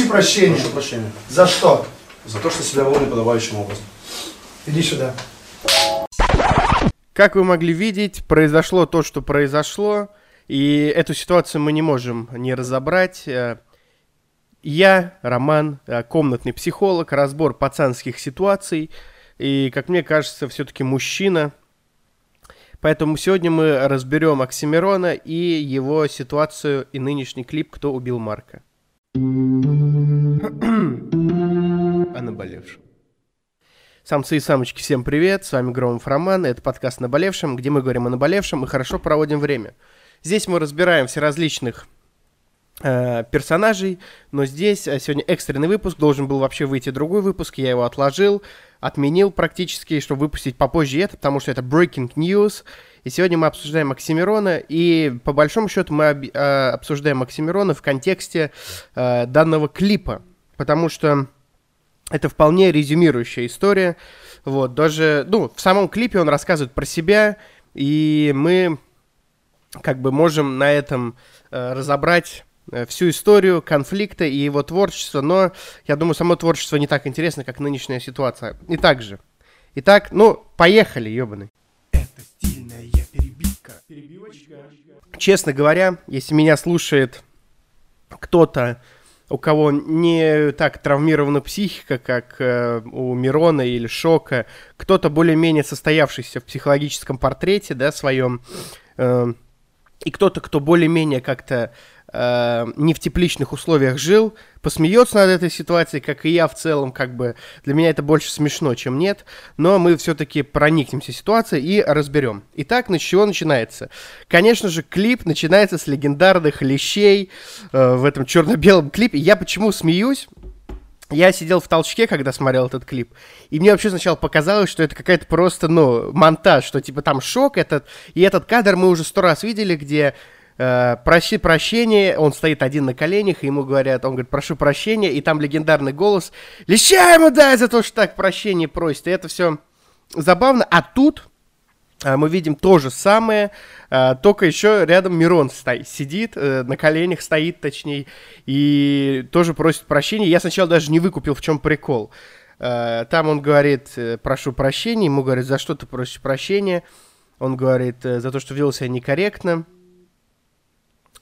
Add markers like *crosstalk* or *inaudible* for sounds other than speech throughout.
Проси прощения. Прошу прощения. За что? За то, что себя вел неподобающим образом. Иди сюда. Как вы могли видеть, произошло то, что произошло, и эту ситуацию мы не можем не разобрать. Э, Я, Роман, э, комнатный психолог, разбор пацанских ситуаций, и, как мне кажется, все-таки мужчина. Поэтому сегодня мы разберем Оксимирона и его ситуацию и нынешний клип «Кто убил Марка». О наболевшем. Самцы и самочки, всем привет, с вами Громов Роман, это подкаст «Наболевшем», где мы говорим о наболевшем и хорошо проводим время. Здесь мы разбираем все различных э, персонажей, но здесь э, сегодня экстренный выпуск, должен был вообще выйти другой выпуск, я его отложил, отменил практически, чтобы выпустить попозже это, потому что это breaking news, и сегодня мы обсуждаем Оксимирона, и по большому счету мы об, э, обсуждаем Оксимирона в контексте э, данного клипа, потому что это вполне резюмирующая история. Вот, даже, ну, в самом клипе он рассказывает про себя, и мы как бы можем на этом э, разобрать всю историю конфликта и его творчество, но я думаю, само творчество не так интересно, как нынешняя ситуация. И так же. Итак, ну, поехали, ёбаный. Перебивочка. Честно говоря, если меня слушает кто-то, у кого не так травмирована психика, как э, у Мирона или Шока, кто-то более-менее состоявшийся в психологическом портрете, да, своем, э, и кто-то, кто более-менее как-то э, не в тепличных условиях жил, посмеется над этой ситуацией, как и я в целом, как бы для меня это больше смешно, чем нет, но мы все-таки проникнемся ситуацией и разберем. Итак, на чего начинается? Конечно же, клип начинается с легендарных лещей э, в этом черно-белом клипе. Я почему смеюсь? Я сидел в толчке, когда смотрел этот клип, и мне вообще сначала показалось, что это какая-то просто, ну, монтаж, что типа там шок этот, и этот кадр мы уже сто раз видели, где э, проси прощения, он стоит один на коленях, и ему говорят, он говорит, прошу прощения, и там легендарный голос, леща ему дай за то, что так прощение просит, и это все забавно, а тут а, мы видим то же самое, а, только еще рядом Мирон стоит, сидит, э, на коленях стоит, точнее, и тоже просит прощения. Я сначала даже не выкупил, в чем прикол. Там он говорит, э, прошу прощения, ему говорят, за что ты просишь прощения? Он говорит, «Э, за то, что вел себя некорректно.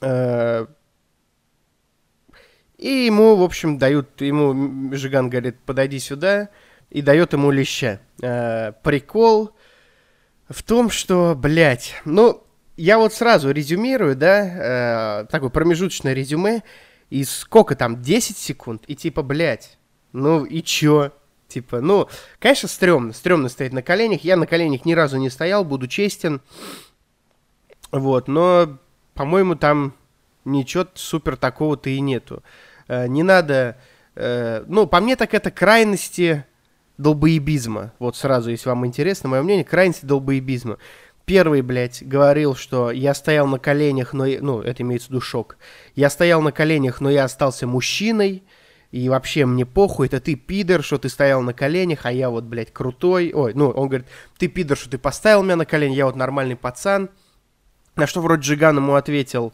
И ему, в общем, дают, ему Жиган говорит, подойди сюда, и дает ему леща. Прикол в том, что, блядь, ну, я вот сразу резюмирую, да, э, такое промежуточное резюме, и сколько там, 10 секунд, и типа, блядь, ну и чё? Типа, ну, конечно, стрёмно, стрёмно стоять на коленях, я на коленях ни разу не стоял, буду честен, вот, но, по-моему, там ничего супер такого-то и нету. Э, не надо, э, ну, по мне так это крайности долбоебизма. Вот сразу, если вам интересно, мое мнение, крайности долбоебизма. Первый, блядь, говорил, что я стоял на коленях, но... Ну, это имеется в виду шок. Я стоял на коленях, но я остался мужчиной. И вообще мне похуй, это ты пидор, что ты стоял на коленях, а я вот, блядь, крутой. Ой, ну, он говорит, ты пидор, что ты поставил меня на колени, я вот нормальный пацан. На что вроде Джиган ему ответил,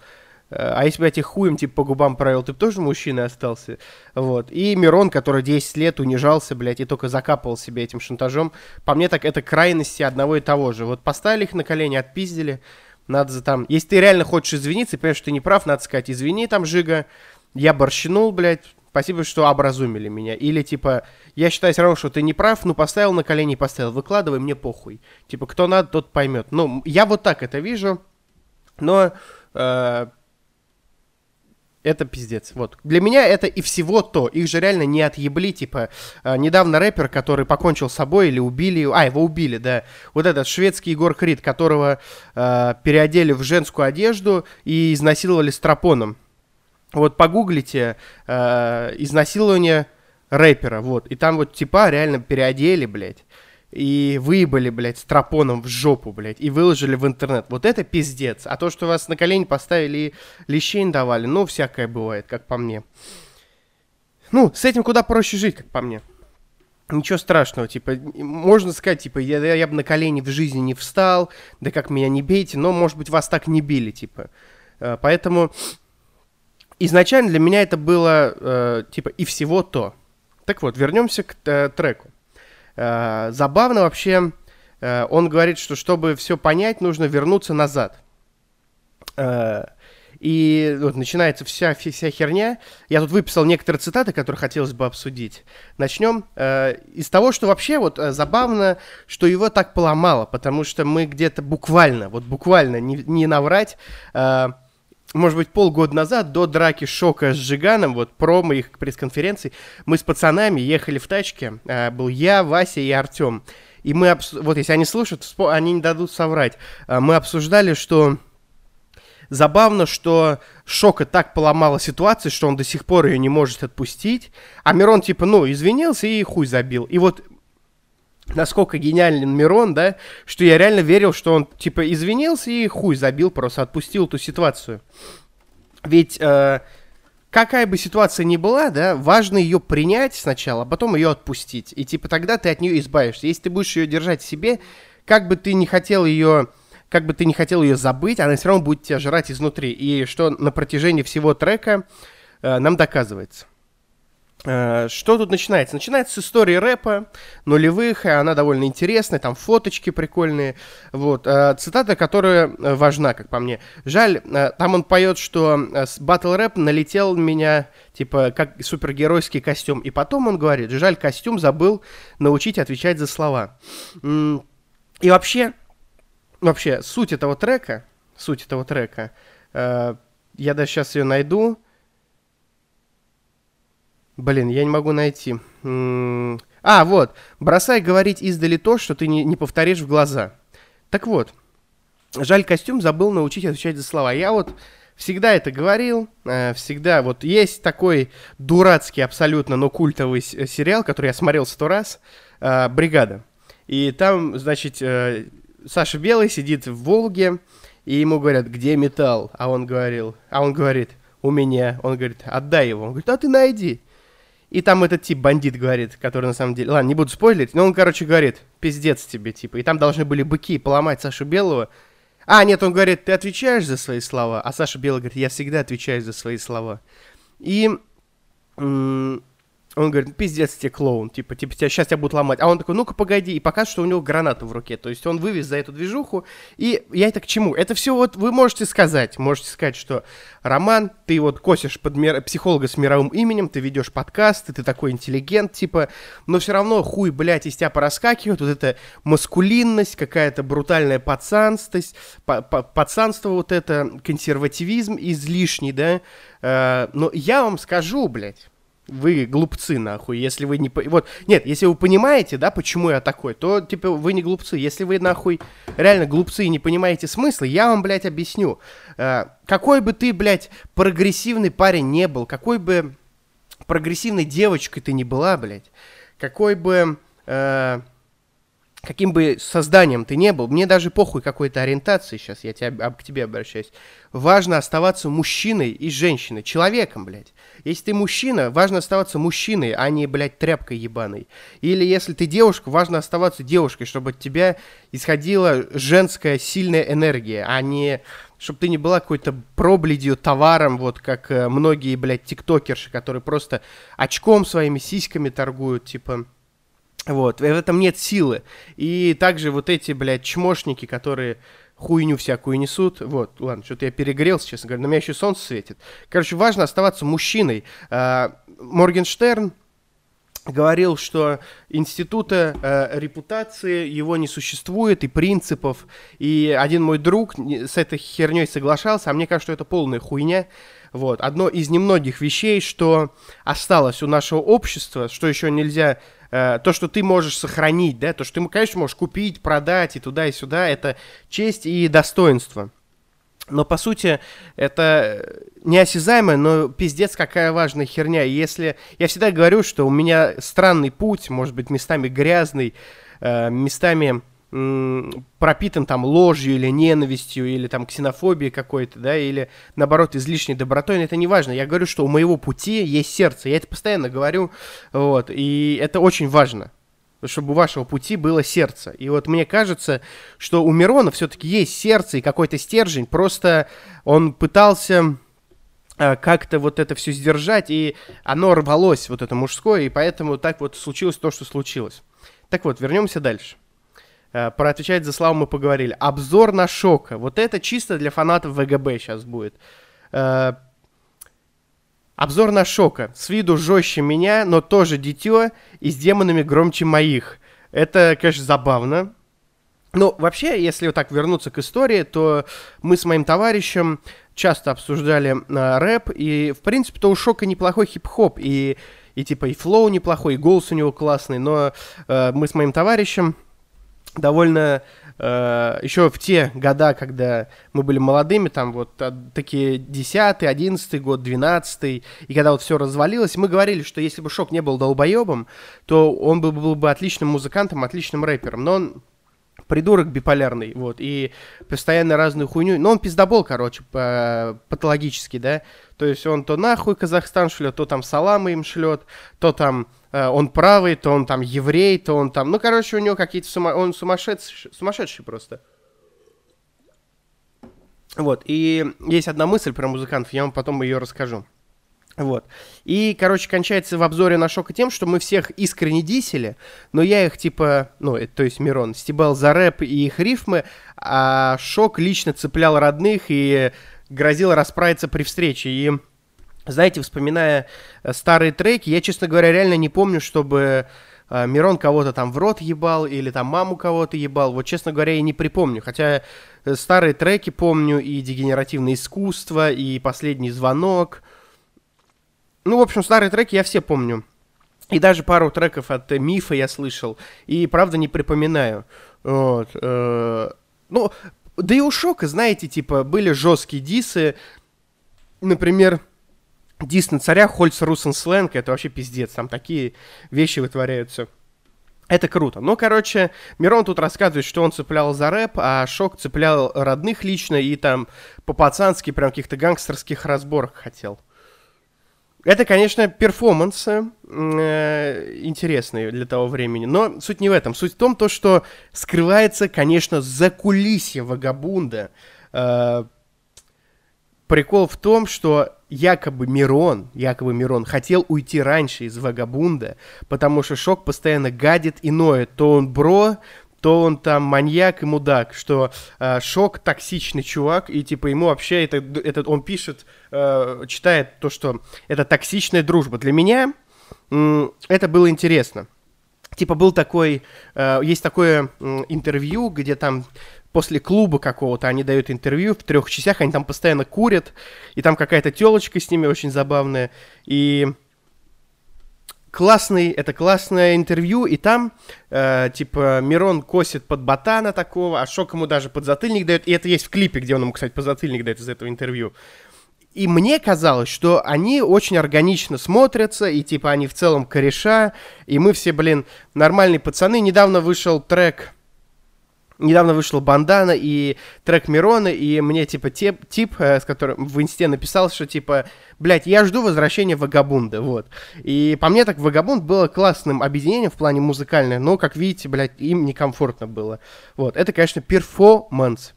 а если бы я тебе хуем типа по губам провел, ты бы тоже мужчиной остался. Вот. И Мирон, который 10 лет унижался, блядь, и только закапывал себе этим шантажом. По мне так это крайности одного и того же. Вот поставили их на колени, отпиздили. Надо за там... Если ты реально хочешь извиниться понимаешь, что ты не прав, надо сказать, извини там, Жига, я борщинул, блядь, спасибо, что образумили меня. Или, типа, я считаю все равно, что ты не прав, ну, поставил на колени, поставил, выкладывай, мне похуй. Типа, кто надо, тот поймет. Ну, я вот так это вижу, но... Э, это пиздец. Вот. Для меня это и всего то. Их же реально не отъебли, типа, э, недавно рэпер, который покончил с собой или убили, а, его убили, да. Вот этот шведский Егор Крид, которого э, переодели в женскую одежду и изнасиловали стропоном. Вот погуглите э, изнасилование рэпера, вот. И там вот типа реально переодели, блядь и выебали, блядь, стропоном в жопу, блядь, и выложили в интернет. Вот это пиздец. А то, что вас на колени поставили и лещей давали, ну, всякое бывает, как по мне. Ну, с этим куда проще жить, как по мне. Ничего страшного, типа, можно сказать, типа, я, я, я бы на колени в жизни не встал, да как меня не бейте, но, может быть, вас так не били, типа. Э, поэтому изначально для меня это было э, типа и всего то. Так вот, вернемся к э, треку. Э, забавно вообще, э, он говорит, что чтобы все понять, нужно вернуться назад. Э, и вот начинается вся, вся херня. Я тут выписал некоторые цитаты, которые хотелось бы обсудить. Начнем э, из того, что вообще вот забавно, что его так поломало, потому что мы где-то буквально, вот буквально, не, не наврать, может быть, полгода назад, до драки Шока с Жиганом, вот промо их пресс-конференции, мы с пацанами ехали в тачке, э, был я, Вася и Артем. И мы, обс... вот если они слушают, они не дадут соврать. Э, мы обсуждали, что Забавно, что Шока так поломала ситуацию, что он до сих пор ее не может отпустить. А Мирон типа, ну, извинился и хуй забил. И вот насколько гениален Мирон, да, что я реально верил, что он типа извинился и хуй забил, просто отпустил эту ситуацию. Ведь э, какая бы ситуация ни была, да, важно ее принять сначала, а потом ее отпустить. И типа тогда ты от нее избавишься. Если ты будешь ее держать в себе, как бы ты не хотел ее как бы ты не хотел ее забыть, она все равно будет тебя жрать изнутри. И что на протяжении всего трека э, нам доказывается. Э, что тут начинается? Начинается с истории рэпа нулевых, и она довольно интересная, там фоточки прикольные. Вот. Э, цитата, которая э, важна, как по мне. Жаль, там он поет, что батл рэп налетел меня, типа, как супергеройский костюм. И потом он говорит, жаль, костюм забыл научить отвечать за слова. И вообще, вообще, суть этого трека, суть этого трека, я даже сейчас ее найду. Блин, я не могу найти. А, вот. Бросай говорить издали то, что ты не, не повторишь в глаза. Так вот. Жаль, костюм забыл научить отвечать за слова. Я вот всегда это говорил. Э, всегда. Вот есть такой дурацкий абсолютно, но культовый сериал, который я смотрел сто раз. Э, «Бригада». И там, значит, э, Саша Белый сидит в Волге, и ему говорят, где металл? А он говорил, а он говорит, у меня. Он говорит, отдай его. Он говорит, а ты найди. И там этот тип бандит говорит, который на самом деле... Ладно, не буду спойлерить, но он, короче, говорит, пиздец тебе, типа. И там должны были быки поломать Сашу Белого. А, нет, он говорит, ты отвечаешь за свои слова? А Саша Белый говорит, я всегда отвечаю за свои слова. И он говорит, пиздец тебе клоун, типа, типа, тебя, сейчас тебя будут ломать. А он такой, ну-ка, погоди, и показывает, что у него граната в руке. То есть он вывез за эту движуху. И я это к чему? Это все вот вы можете сказать. Можете сказать, что, Роман, ты вот косишь под мир... психолога с мировым именем, ты ведешь подкасты, ты такой интеллигент, типа, но все равно хуй, блядь, из тебя пораскакивает. Вот эта маскулинность, какая-то брутальная пацанстость, пацанство вот это, консервативизм излишний, да. Э но я вам скажу, блядь, вы глупцы, нахуй, если вы не... Вот, нет, если вы понимаете, да, почему я такой, то, типа, вы не глупцы. Если вы, нахуй, реально глупцы и не понимаете смысла, я вам, блядь, объясню. Э, какой бы ты, блядь, прогрессивный парень не был, какой бы прогрессивной девочкой ты не была, блядь, какой бы... Э, каким бы созданием ты не был, мне даже похуй какой-то ориентации сейчас, я тебя, к тебе обращаюсь. Важно оставаться мужчиной и женщиной, человеком, блядь. Если ты мужчина, важно оставаться мужчиной, а не, блядь, тряпкой ебаной. Или если ты девушка, важно оставаться девушкой, чтобы от тебя исходила женская сильная энергия, а не чтобы ты не была какой-то пробледью, товаром, вот как э, многие, блядь, тиктокерши, которые просто очком своими сиськами торгуют, типа... Вот, в этом нет силы. И также вот эти, блядь, чмошники, которые хуйню всякую несут. Вот, ладно, что-то я перегрелся, честно говоря, на меня еще солнце светит. Короче, важно оставаться мужчиной. А, Моргенштерн говорил, что института э, репутации его не существует и принципов. И один мой друг с этой херней соглашался, а мне кажется, что это полная хуйня. Вот. Одно из немногих вещей, что осталось у нашего общества, что еще нельзя Э, то, что ты можешь сохранить, да, то, что ты, конечно, можешь купить, продать и туда, и сюда, это честь и достоинство. Но, по сути, это неосязаемое, но пиздец какая важная херня. И если... Я всегда говорю, что у меня странный путь, может быть, местами грязный, э, местами пропитан там ложью или ненавистью, или там ксенофобией какой-то, да, или наоборот излишней добротой, но это не важно. Я говорю, что у моего пути есть сердце, я это постоянно говорю, вот, и это очень важно, чтобы у вашего пути было сердце. И вот мне кажется, что у Мирона все-таки есть сердце и какой-то стержень, просто он пытался э, как-то вот это все сдержать, и оно рвалось, вот это мужское, и поэтому так вот случилось то, что случилось. Так вот, вернемся дальше. Э, Про отвечать за славу мы поговорили. Обзор на Шока. Вот это чисто для фанатов ВГБ сейчас будет. Э, Обзор на Шока. С виду жестче меня, но тоже дитё и с демонами громче моих. Это, конечно, забавно. Ну, вообще, если вот так вернуться к истории, то мы с моим товарищем часто обсуждали э, рэп, и, в принципе-то, у Шока неплохой хип-хоп, и, и типа и флоу неплохой, и голос у него классный, но э, мы с моим товарищем довольно э, еще в те года, когда мы были молодыми, там вот а, такие 10 11 год, 12 и когда вот все развалилось, мы говорили, что если бы Шок не был долбоебом, то он был, был бы отличным музыкантом, отличным рэпером, но он придурок биполярный, вот, и постоянно разную хуйню, но он пиздобол, короче, патологический, да, то есть он то нахуй Казахстан шлет, то там саламы им шлет, то там э, он правый, то он там еврей, то он там, ну, короче, у него какие-то, сума... он сумасшедший, сумасшедший просто. Вот, и есть одна мысль про музыкантов, я вам потом ее расскажу. Вот. И, короче, кончается в обзоре на Шока тем, что мы всех искренне дисели, но я их, типа, ну, это, то есть Мирон, стебал за рэп и их рифмы, а Шок лично цеплял родных и грозил расправиться при встрече. И, знаете, вспоминая э, старые треки, я, честно говоря, реально не помню, чтобы э, Мирон кого-то там в рот ебал или там маму кого-то ебал. Вот, честно говоря, я не припомню. Хотя э, старые треки помню и «Дегенеративное искусство», и «Последний звонок», ну, в общем, старые треки я все помню. И даже пару треков от э, Мифа я слышал. И, правда, не припоминаю. Вот. э, ну, да и у Шока, знаете, типа, были жесткие дисы. Например, дис на царя Хольц Русен Сленг. Это вообще пиздец. Там такие вещи вытворяются. Это круто. Ну, короче, Мирон тут рассказывает, что он цеплял за рэп, а Шок цеплял родных лично и там по-пацански прям каких-то гангстерских разборок хотел. Это, конечно, перформансы э, интересные для того времени, но суть не в этом. Суть в том, то, что скрывается, конечно, за кулисье Вагабунда. Э, прикол в том, что якобы Мирон, якобы Мирон хотел уйти раньше из Вагабунда, потому что Шок постоянно гадит и ноет. То он бро, то он там маньяк и мудак, что э, Шок токсичный чувак, и типа ему вообще это, этот он пишет, э, читает то, что это токсичная дружба. Для меня м, это было интересно. Типа был такой, э, есть такое м, интервью, где там после клуба какого-то они дают интервью в трех частях, они там постоянно курят, и там какая-то телочка с ними очень забавная, и классный, это классное интервью, и там, э, типа, Мирон косит под ботана такого, а Шок ему даже подзатыльник дает, и это есть в клипе, где он ему, кстати, подзатыльник дает из этого интервью. И мне казалось, что они очень органично смотрятся, и типа они в целом кореша, и мы все, блин, нормальные пацаны. Недавно вышел трек Недавно вышел Бандана и трек Мирона, и мне, типа, тип, тип э, с которым в инсте написал, что, типа, блядь, я жду возвращения Вагабунда, вот. И по мне так Вагабунд было классным объединением в плане музыкальное, но, как видите, блядь, им некомфортно было. Вот, это, конечно, перформанс.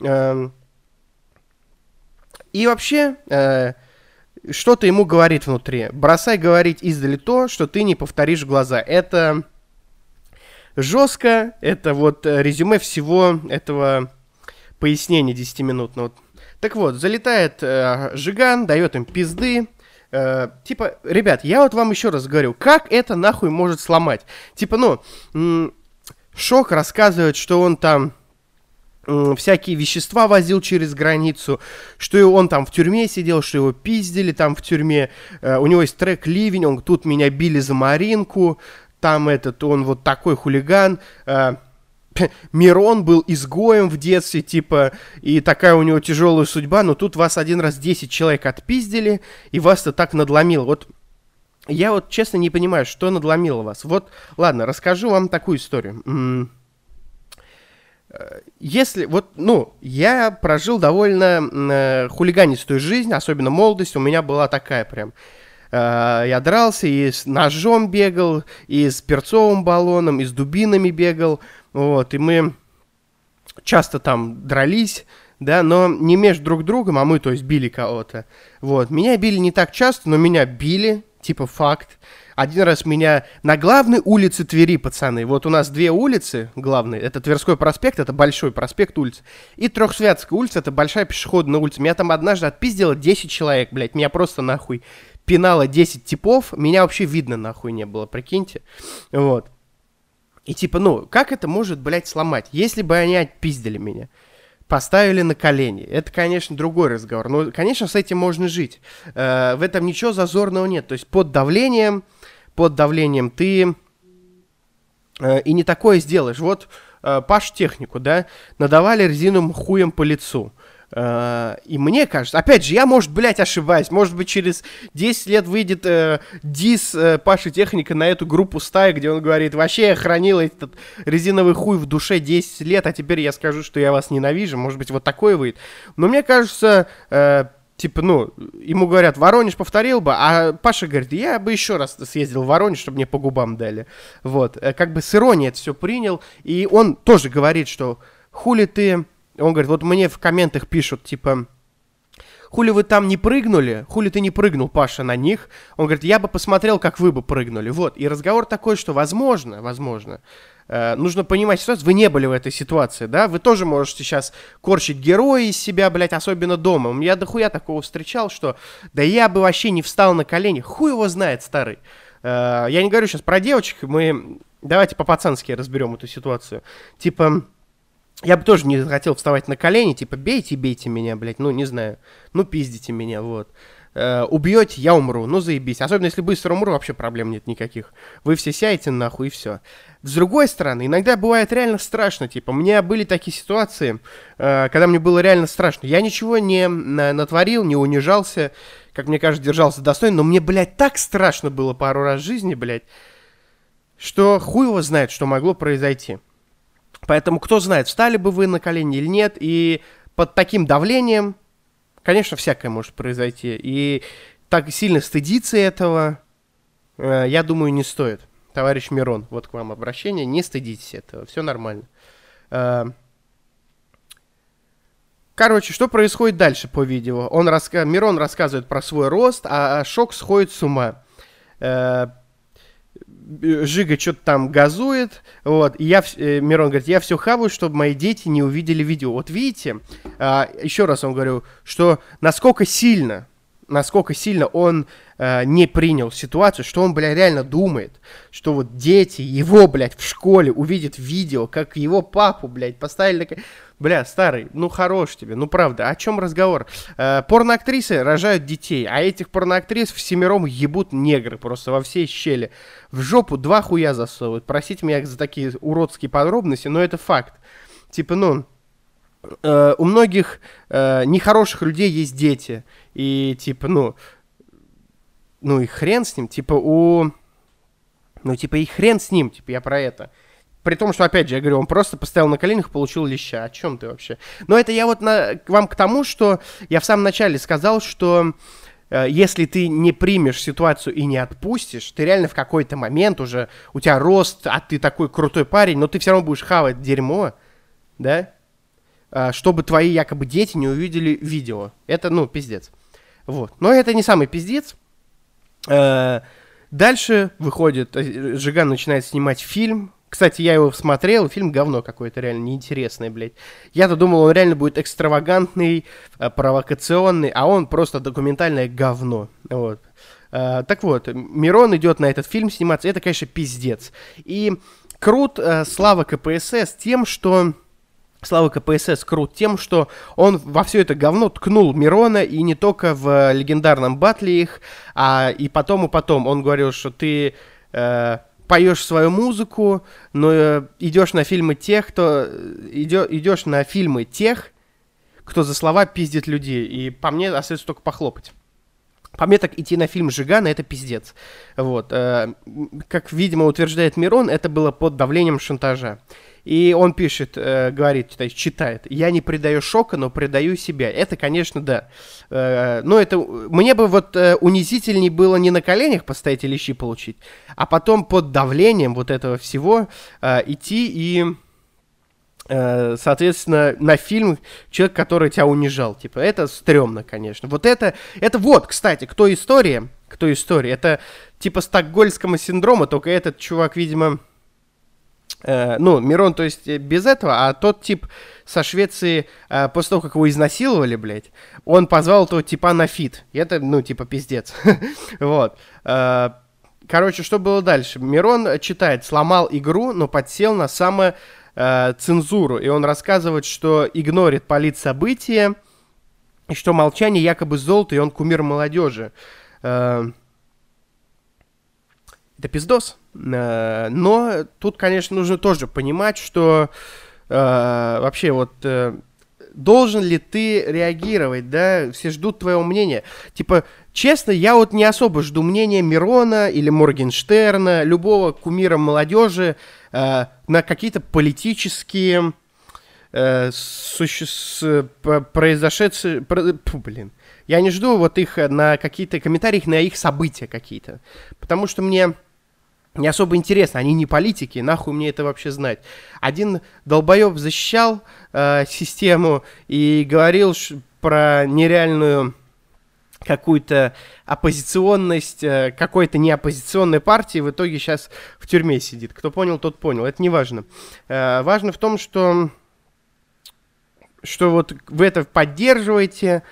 Эм. И вообще, э, что-то ему говорит внутри. Бросай говорить издали то, что ты не повторишь глаза. Это жестко. Это вот э, резюме всего этого пояснения 10-минутного. Так вот, залетает э, Жиган, дает им пизды. Э, типа, ребят, я вот вам еще раз говорю, как это нахуй может сломать? Типа, ну, м- Шок рассказывает, что он там всякие вещества возил через границу, что он там в тюрьме сидел, что его пиздили там в тюрьме. Э, у него есть трек «Ливень», он тут меня били за Маринку, там этот, он вот такой хулиган. Э, *laughs* Мирон был изгоем в детстве, типа, и такая у него тяжелая судьба, но тут вас один раз 10 человек отпиздили, и вас-то так надломило. Вот я вот честно не понимаю, что надломило вас. Вот, ладно, расскажу вам такую историю. Э, Если, вот, ну, я прожил довольно э, хулиганистую жизнь, особенно молодость, у меня была такая прям. Э, Я дрался и с ножом бегал, и с перцовым баллоном, и с дубинами бегал, вот, и мы часто там дрались, да, но не между друг другом, а мы, то есть, били кого-то. Вот, меня били не так часто, но меня били, типа факт. Один раз меня на главной улице Твери, пацаны. Вот у нас две улицы главные. Это Тверской проспект, это большой проспект улиц. И Трехсвятская улица, это большая пешеходная улица. Меня там однажды отпиздило 10 человек, блядь. Меня просто нахуй пинало 10 типов. Меня вообще видно нахуй не было, прикиньте. Вот. И типа, ну, как это может, блядь, сломать? Если бы они отпиздили меня поставили на колени. Это, конечно, другой разговор. Но, конечно, с этим можно жить. Э, в этом ничего зазорного нет. То есть под давлением, под давлением ты э, и не такое сделаешь. Вот э, Паш технику, да, надавали резиновым хуем по лицу. Uh, и мне кажется, опять же, я, может, блядь, ошибаюсь. Может быть, через 10 лет выйдет э, дис э, Паши Техника на эту группу стаи, где он говорит, вообще я хранил этот резиновый хуй в душе 10 лет, а теперь я скажу, что я вас ненавижу. Может быть, вот такое выйдет. Но мне кажется, э, типа, ну, ему говорят, Воронеж повторил бы, а Паша говорит, я бы еще раз съездил в Воронеж, чтобы мне по губам дали. Вот, э, как бы с иронией это все принял. И он тоже говорит, что хули ты он говорит, вот мне в комментах пишут, типа, хули вы там не прыгнули, хули ты не прыгнул, Паша, на них. Он говорит, я бы посмотрел, как вы бы прыгнули. Вот, и разговор такой, что возможно, возможно, э, нужно понимать ситуацию, вы не были в этой ситуации, да, вы тоже можете сейчас корчить героя из себя, блядь, особенно дома. Я дохуя такого встречал, что, да я бы вообще не встал на колени, хуй его знает, старый. Э, я не говорю сейчас про девочек, мы, давайте по-пацански разберем эту ситуацию. Типа, я бы тоже не хотел вставать на колени, типа, бейте, бейте меня, блядь, ну, не знаю, ну, пиздите меня, вот. Э, убьете, я умру, ну, заебись. Особенно, если быстро умру, вообще проблем нет никаких. Вы все сядете нахуй, и все. С другой стороны, иногда бывает реально страшно, типа, у меня были такие ситуации, э, когда мне было реально страшно. Я ничего не натворил, не унижался, как мне кажется, держался достойно, но мне, блядь, так страшно было пару раз в жизни, блядь, что хуй его знает, что могло произойти. Поэтому кто знает, встали бы вы на колени или нет, и под таким давлением, конечно, всякое может произойти. И так сильно стыдиться этого, э, я думаю, не стоит. Товарищ Мирон, вот к вам обращение, не стыдитесь этого, все нормально. Э, короче, что происходит дальше по видео? Он раска... Мирон рассказывает про свой рост, а Шок сходит с ума. Э, Жига что-то там газует, вот, и я, э, Мирон говорит, я все хаваю, чтобы мои дети не увидели видео. Вот видите, а, еще раз вам говорю, что насколько сильно, насколько сильно он а, не принял ситуацию, что он, бля, реально думает, что вот дети его, блядь, в школе увидят видео, как его папу, блядь, поставили. Бля, старый, ну хорош тебе, ну правда, о чем разговор? Э, порноактрисы рожают детей, а этих порноактрис всемиром ебут негры просто во всей щели. В жопу два хуя засовывают. Простите меня за такие уродские подробности, но это факт. Типа, ну, э, у многих э, нехороших людей есть дети. И типа, ну, ну и хрен с ним, типа у... Ну, типа, и хрен с ним, типа, я про это. При том, что, опять же, я говорю, он просто поставил на коленях, получил леща. О чем ты вообще? Но это я вот на, к вам к тому, что я в самом начале сказал, что э, если ты не примешь ситуацию и не отпустишь, ты реально в какой-то момент уже, у тебя рост, а ты такой крутой парень, но ты все равно будешь хавать дерьмо, да? Э, чтобы твои якобы дети не увидели видео. Это, ну, пиздец. Вот. Но это не самый пиздец. Э, дальше выходит, э, Жиган начинает снимать фильм, кстати, я его смотрел, фильм говно какое-то реально неинтересное, блядь. Я-то думал, он реально будет экстравагантный, провокационный, а он просто документальное говно. Вот. Так вот, Мирон идет на этот фильм сниматься, это, конечно, пиздец. И крут Слава КПСС тем, что... Слава КПСС крут тем, что он во все это говно ткнул Мирона, и не только в легендарном батле их, а и потом, и потом. Он говорил, что ты... Uh, поешь свою музыку, но э, идешь на фильмы тех, кто идё, идешь на фильмы тех, кто за слова пиздит людей. И по мне остается только похлопать. По мне так идти на фильм Жигана это пиздец. Вот. Э, как, видимо, утверждает Мирон, это было под давлением шантажа. И он пишет, э, говорит, читает, читает, я не предаю шока, но предаю себя. Это, конечно, да. Э, но это, мне бы вот э, унизительней было не на коленях постоять и лещи получить, а потом под давлением вот этого всего э, идти и э, соответственно, на фит человек, который тебя унижал. Типа, это стрёмно, конечно. Вот это, это вот, кстати, кто история, кто история, это типа стокгольмского синдрома, только этот чувак, видимо, э, ну, Мирон, то есть, э, без этого, а тот тип со Швеции, э, после того, как его изнасиловали, блядь, он позвал этого типа на фит. И это, ну, типа, пиздец. *laughs* вот. Э, короче, что было дальше? Мирон читает, сломал игру, но подсел на самое э, цензуру, и он рассказывает, что игнорит полит события, и что молчание якобы золото, и он кумир молодежи. Э, это пиздос. Э, но тут, конечно, нужно тоже понимать, что э, вообще вот... Э, должен ли ты реагировать, да, все ждут твоего мнения. Типа, честно, я вот не особо жду мнения Мирона или Моргенштерна, любого кумира молодежи э, на какие-то политические э, произошедшие... Про... Блин. Я не жду вот их на какие-то комментарии на их события какие-то. Потому что мне не особо интересно, они не политики, нахуй мне это вообще знать. Один долбоеб защищал э, систему и говорил про нереальную какую-то оппозиционность э, какой-то неоппозиционной партии, в итоге сейчас в тюрьме сидит. Кто понял, тот понял. Это не важно. Э, важно в том, что, что вот вы это поддерживаете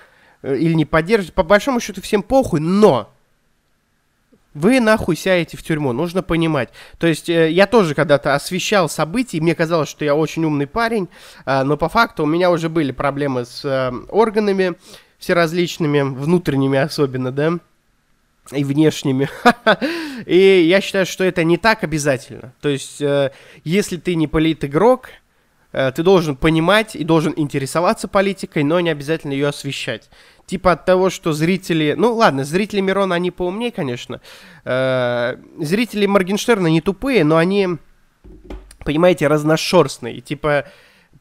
э, или не поддерживаете. По большому счету всем похуй, но вы нахуй сядете в тюрьму, нужно понимать. То есть э, я тоже когда-то освещал события, мне казалось, что я очень умный парень, э, но по факту у меня уже были проблемы с э, органами всеразличными, внутренними особенно, да, и внешними. *laughs* и я считаю, что это не так обязательно. То есть, э, если ты не политигрок, э, ты должен понимать и должен интересоваться политикой, но не обязательно ее освещать типа от того, что зрители... Ну, ладно, зрители Мирона, они поумнее, конечно. Э, зрители Моргенштерна не тупые, но они, понимаете, разношерстные. Типа,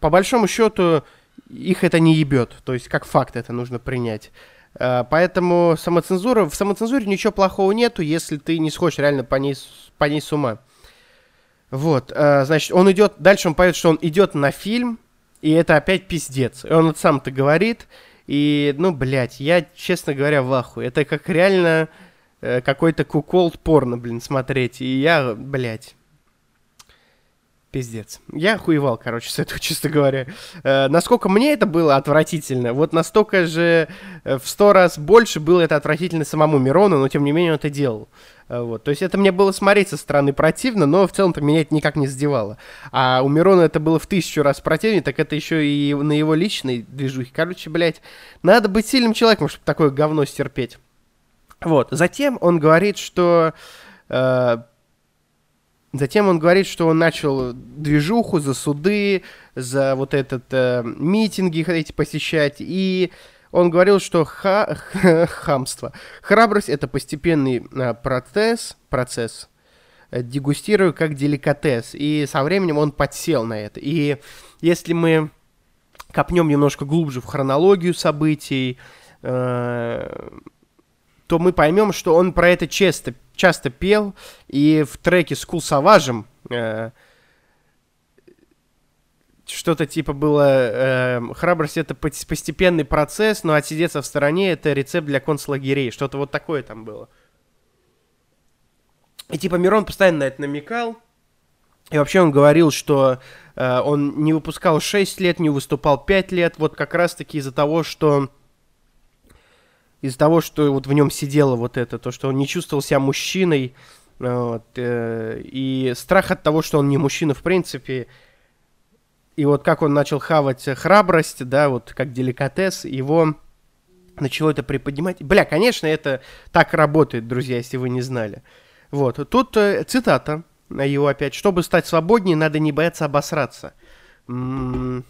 по большому счету, их это не ебет. То есть, как факт это нужно принять. Э, поэтому самоцензура... В самоцензуре ничего плохого нету, если ты не сходишь реально по ней, по ней с ума. Вот, э, значит, он идет... Дальше он поет, что он идет на фильм, и это опять пиздец. И он вот сам-то говорит, и, ну, блядь, я, честно говоря, в ахуе. Это как реально э, какой-то куколд порно, блин, смотреть. И я, блядь, Пиздец. Я охуевал, короче, *laughs* с этого, честно говоря. Э, насколько мне это было отвратительно, вот настолько же э, в сто раз больше было это отвратительно самому Мирону, но тем не менее он это делал. Э, вот. То есть это мне было смотреть со стороны противно, но в целом-то меня это никак не задевало. А у Мирона это было в тысячу раз противнее, так это еще и на его личной движухе. Короче, блядь, надо быть сильным человеком, чтобы такое говно стерпеть. Вот. Затем он говорит, что... Э, Затем он говорит, что он начал движуху за суды, за вот этот э, митинги эти посещать, и он говорил, что ха *laughs* хамство. Храбрость это постепенный э, процесс, процесс, э, дегустирую как деликатес, и со временем он подсел на это. И если мы копнем немножко глубже в хронологию событий, э, то мы поймем, что он про это часто, часто пел, и в треке с Кул Саважем э, что-то типа было э, «Храбрость — это постепенный процесс, но отсидеться в стороне — это рецепт для концлагерей». Что-то вот такое там было. И типа Мирон постоянно на это намекал. И вообще он говорил, что э, он не выпускал 6 лет, не выступал 5 лет, вот как раз-таки из-за того, что из-за того, что вот в нем сидело вот это, то, что он не чувствовал себя мужчиной, вот, э, и страх от того, что он не мужчина в принципе, и вот как он начал хавать храбрость, да, вот как деликатес, его начало это приподнимать. Бля, конечно, это так работает, друзья, если вы не знали. Вот, тут э, цитата его опять. «Чтобы стать свободнее, надо не бояться обосраться». М -м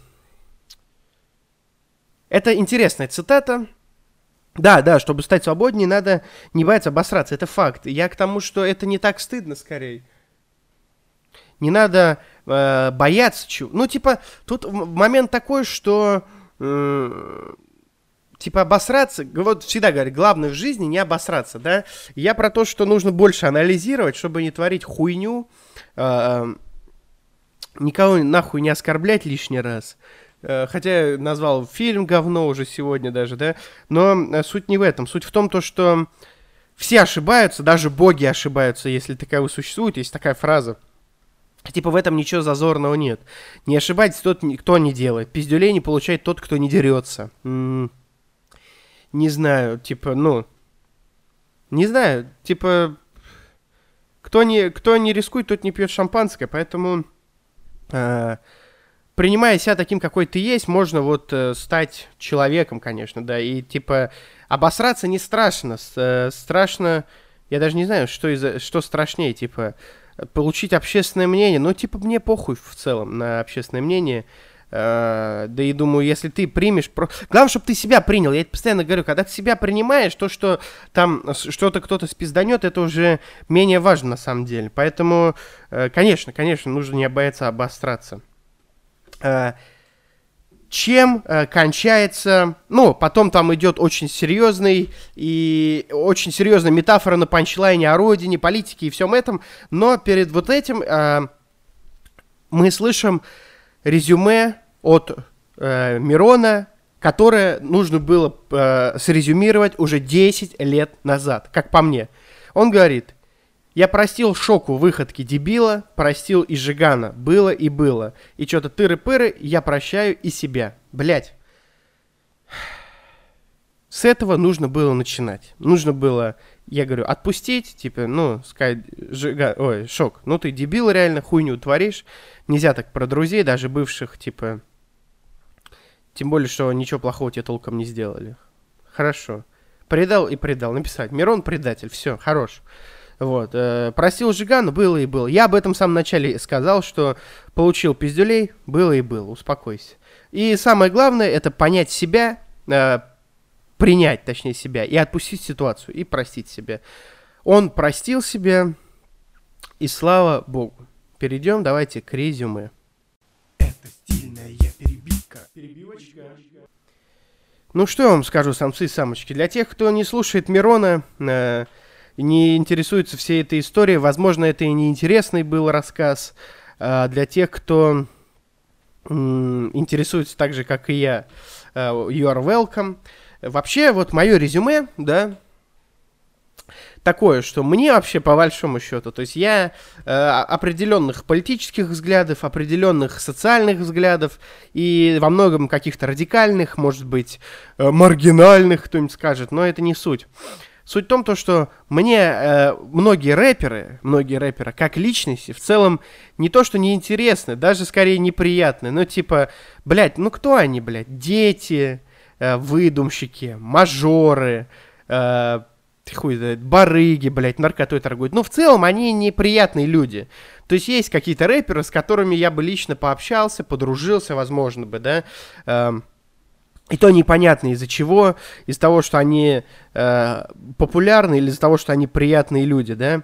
это интересная цитата. Да, да, чтобы стать свободнее, надо не бояться обосраться, это факт. Я к тому, что это не так стыдно, скорее. Не надо э, бояться чего. Ну, типа, тут момент такой, что... Э, типа обосраться, вот всегда говорят, главное в жизни не обосраться, да. Я про то, что нужно больше анализировать, чтобы не творить хуйню, э, никого нахуй не оскорблять лишний раз. Э, хотя назвал фильм говно уже сегодня даже, да. Но э, суть не в этом. Суть в том, то, что все ошибаются, даже боги ошибаются, если такая существует, есть такая фраза. Типа в этом ничего зазорного нет. Не ошибайтесь тот, кто не делает. Пиздюлей не получает тот, кто не дерется. М-м- не знаю, типа, ну... Не знаю, типа... Кто не, кто не рискует, тот не пьет шампанское, поэтому... Э- принимая себя таким, какой ты есть, можно вот э, стать человеком, конечно, да, и типа обосраться не страшно, э, страшно, я даже не знаю, что, из что страшнее, типа получить общественное мнение, ну типа мне похуй в целом на общественное мнение, Uh, да и думаю, если ты примешь... Про... Главное, чтобы ты себя принял. Я это постоянно говорю, когда ты себя принимаешь, то, что там что-то кто-то спизданет, это уже менее важно на самом деле. Поэтому, uh, конечно, конечно, нужно не бояться обостраться. Э, чем э, кончается, ну, потом там идет очень серьезный и очень серьезная метафора на панчлайне о родине, политике и всем этом, но перед вот этим э, мы слышим резюме от э, Мирона, которое нужно было э, срезюмировать уже 10 лет назад, как по мне. Он говорит, я простил Шоку выходки дебила, простил и Жигана, было и было. И что-то тыры-пыры я прощаю и себя. Блять. С этого нужно было начинать. Нужно было, я говорю, отпустить, типа, ну, сказать, Жига, ой, Шок, ну ты дебил реально, хуйню творишь. Нельзя так про друзей, даже бывших, типа, тем более, что ничего плохого тебе толком не сделали. Хорошо. Предал и предал. Написать. Мирон предатель. Все, хорош. Вот. Э, просил Жигану, было и было. Я об этом в самом начале сказал, что получил пиздюлей, было и было. Успокойся. И самое главное, это понять себя, э, принять, точнее, себя, и отпустить ситуацию, и простить себя. Он простил себя, и слава богу. Перейдем, давайте, к резюме. Это стильная перебивка. Перебивочка. Ну, что я вам скажу, самцы и самочки. Для тех, кто не слушает Мирона, э, не интересуется всей этой историей. Возможно, это и неинтересный был рассказ а, для тех, кто интересуется так же, как и я. Uh, you are welcome. Вообще, вот мое резюме, да, такое, что мне вообще по большому счету, то есть я э, определенных политических взглядов, определенных социальных взглядов и во многом каких-то радикальных, может быть, э, маргинальных, кто-нибудь скажет, но это не суть. Суть в том, то, что мне э, многие рэперы, многие рэперы, как личности, в целом не то, что неинтересны, даже скорее неприятны. Ну, типа, блядь, ну кто они, блядь? Дети, э, выдумщики, мажоры, э, хуй знает, барыги, блядь, наркотой торгуют. Ну, в целом, они неприятные люди. То есть есть какие-то рэперы, с которыми я бы лично пообщался, подружился, возможно бы, да, э, и то непонятно из-за чего, из-за того, что они э, популярны или из-за того, что они приятные люди, да,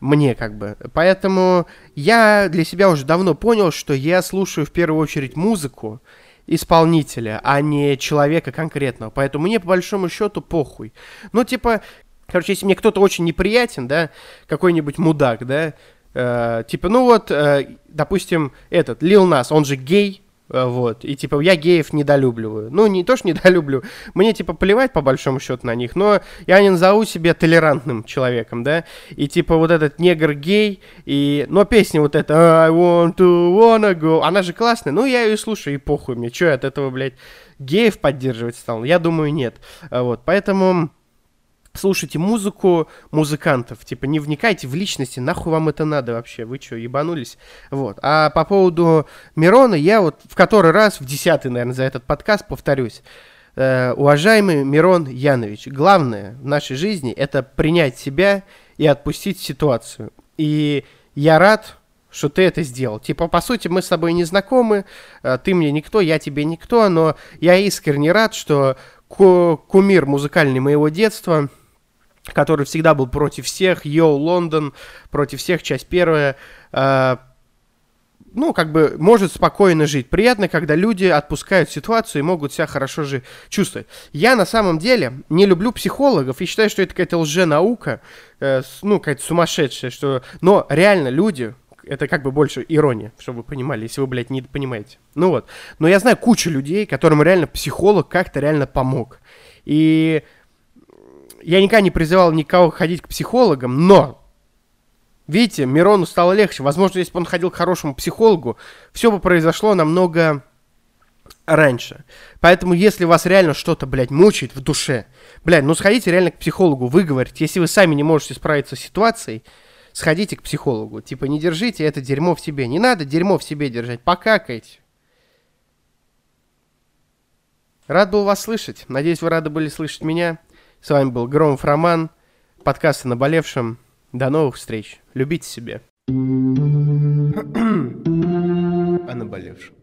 мне как бы. Поэтому я для себя уже давно понял, что я слушаю в первую очередь музыку исполнителя, а не человека конкретного. Поэтому мне по большому счету похуй. Ну, типа, короче, если мне кто-то очень неприятен, да, какой-нибудь мудак, да, э, типа, ну вот, э, допустим, этот, Лил Нас, он же гей, вот. И типа я геев недолюбливаю. Ну, не то, что недолюблю. Мне типа плевать по большому счету на них, но я не назову себя толерантным человеком, да. И типа вот этот негр гей, и. Но песня вот эта I want to wanna go. Она же классная. Ну, я ее слушаю, и похуй мне. Че я от этого, блядь, геев поддерживать стал? Я думаю, нет. Э, вот. Поэтому слушайте музыку музыкантов, типа не вникайте в личности, нахуй вам это надо вообще, вы что, ебанулись? Вот. А по поводу Мирона, я вот в который раз, в десятый, наверное, за этот подкаст повторюсь. Э, уважаемый Мирон Янович, главное в нашей жизни это принять себя и отпустить ситуацию. И я рад, что ты это сделал. Типа, по сути, мы с тобой не знакомы, э, ты мне никто, я тебе никто, но я искренне рад, что кумир музыкальный моего детства – который всегда был против всех, Йоу Лондон, против всех, часть первая, э, ну, как бы, может спокойно жить. Приятно, когда люди отпускают ситуацию и могут себя хорошо же чувствовать. Я на самом деле не люблю психологов и считаю, что это какая-то лженаука, э, ну, какая-то сумасшедшая, что... Но реально люди, Это как бы больше ирония, чтобы вы понимали, если вы, блядь, не понимаете. Ну вот. Но я знаю кучу людей, которым реально психолог как-то реально помог. И я никогда не призывал никого ходить к психологам, но Видите, Мирону стало легче. Возможно, если бы он ходил к хорошему психологу, все бы произошло намного раньше. Поэтому, если вас реально что-то, блядь, мучает в душе, блядь, ну сходите реально к психологу, выговорите. Если вы сами не можете справиться с ситуацией, сходите к психологу. Типа, не держите это дерьмо в себе. Не надо дерьмо в себе держать. Покакайте. Рад был вас слышать. Надеюсь, вы рады были слышать меня. С вами был Громов Роман. Подкаст о наболевшем. До новых встреч. Любите себя. *clears throat* О наболевшем.